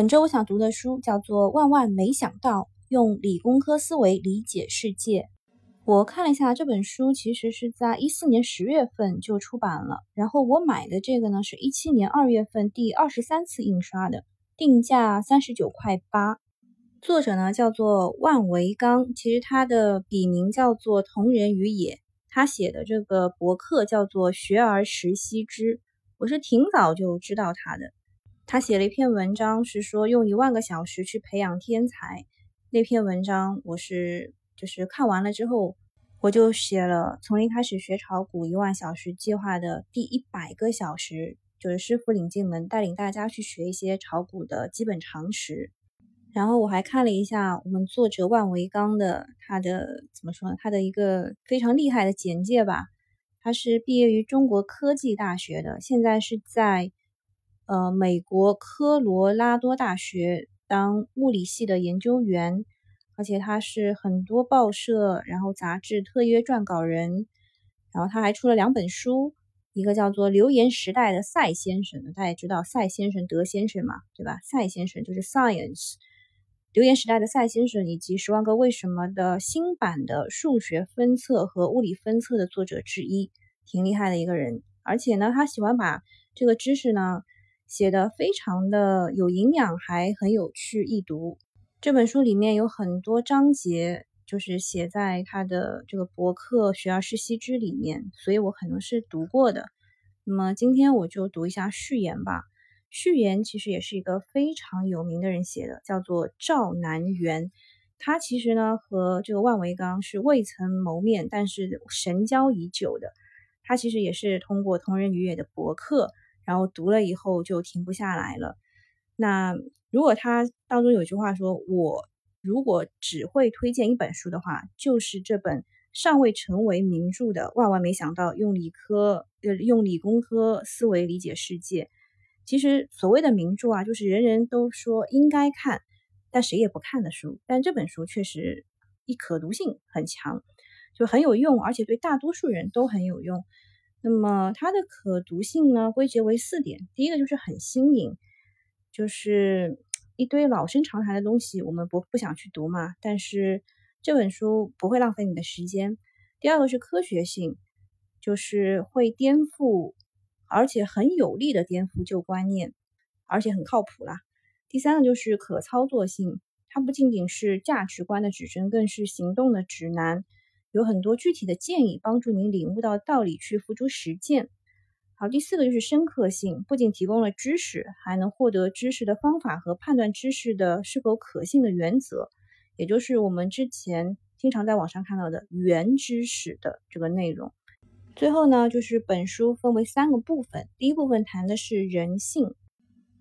本周我想读的书叫做《万万没想到：用理工科思维理解世界》。我看了一下这本书，其实是在一四年十月份就出版了。然后我买的这个呢，是一七年二月份第二十三次印刷的，定价三十九块八。作者呢叫做万维刚，其实他的笔名叫做同人于野。他写的这个博客叫做“学而时习之”，我是挺早就知道他的。他写了一篇文章，是说用一万个小时去培养天才。那篇文章我是就是看完了之后，我就写了从零开始学炒股一万小时计划的第一百个小时，就是师傅领进门，带领大家去学一些炒股的基本常识。然后我还看了一下我们作者万维刚的他的怎么说呢？他的一个非常厉害的简介吧。他是毕业于中国科技大学的，现在是在。呃，美国科罗拉多大学当物理系的研究员，而且他是很多报社然后杂志特约撰稿人，然后他还出了两本书，一个叫做《留言时代的赛先生》，大家也知道赛先生、德先生嘛，对吧？赛先生就是 Science，留言时代的赛先生以及《十万个为什么》的新版的数学分册和物理分册的作者之一，挺厉害的一个人。而且呢，他喜欢把这个知识呢。写的非常的有营养，还很有趣易读。这本书里面有很多章节，就是写在他的这个博客《学而时习之》里面，所以我可能是读过的。那么今天我就读一下序言吧。序言其实也是一个非常有名的人写的，叫做赵南元。他其实呢和这个万维刚是未曾谋面，但是神交已久的。他其实也是通过同人于野的博客。然后读了以后就停不下来了。那如果他当中有句话说：“我如果只会推荐一本书的话，就是这本尚未成为名著的《万万没想到用理科呃用理工科思维理解世界》。”其实所谓的名著啊，就是人人都说应该看，但谁也不看的书。但这本书确实一可读性很强，就很有用，而且对大多数人都很有用。那么它的可读性呢，归结为四点。第一个就是很新颖，就是一堆老生常谈的东西，我们不不想去读嘛。但是这本书不会浪费你的时间。第二个是科学性，就是会颠覆，而且很有力的颠覆旧观念，而且很靠谱啦。第三个就是可操作性，它不仅仅是价值观的指针，更是行动的指南。有很多具体的建议，帮助您领悟到道理去付诸实践。好，第四个就是深刻性，不仅提供了知识，还能获得知识的方法和判断知识的是否可信的原则，也就是我们之前经常在网上看到的原知识的这个内容。最后呢，就是本书分为三个部分，第一部分谈的是人性。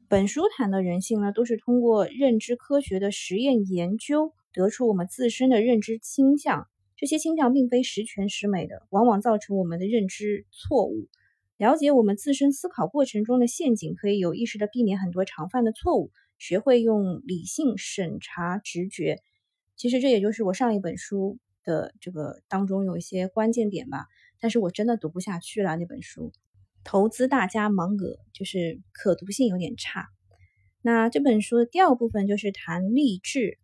本书谈的人性呢，都是通过认知科学的实验研究得出我们自身的认知倾向。这些倾向并非十全十美的，往往造成我们的认知错误。了解我们自身思考过程中的陷阱，可以有意识的避免很多常犯的错误。学会用理性审查直觉，其实这也就是我上一本书的这个当中有一些关键点吧。但是我真的读不下去了那本书，投资大家芒格就是可读性有点差。那这本书的第二部分就是谈励志。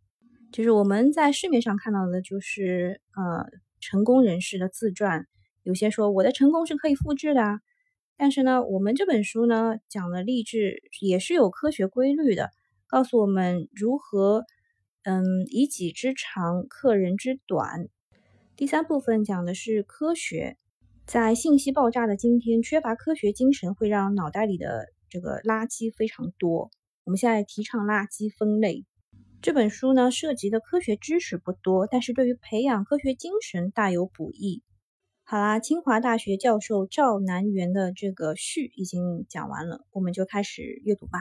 就是我们在市面上看到的，就是呃成功人士的自传，有些说我的成功是可以复制的，啊但是呢，我们这本书呢讲的励志也是有科学规律的，告诉我们如何嗯以己之长克人之短。第三部分讲的是科学，在信息爆炸的今天，缺乏科学精神会让脑袋里的这个垃圾非常多。我们现在提倡垃圾分类。这本书呢，涉及的科学知识不多，但是对于培养科学精神大有补益。好啦，清华大学教授赵南元的这个序已经讲完了，我们就开始阅读吧。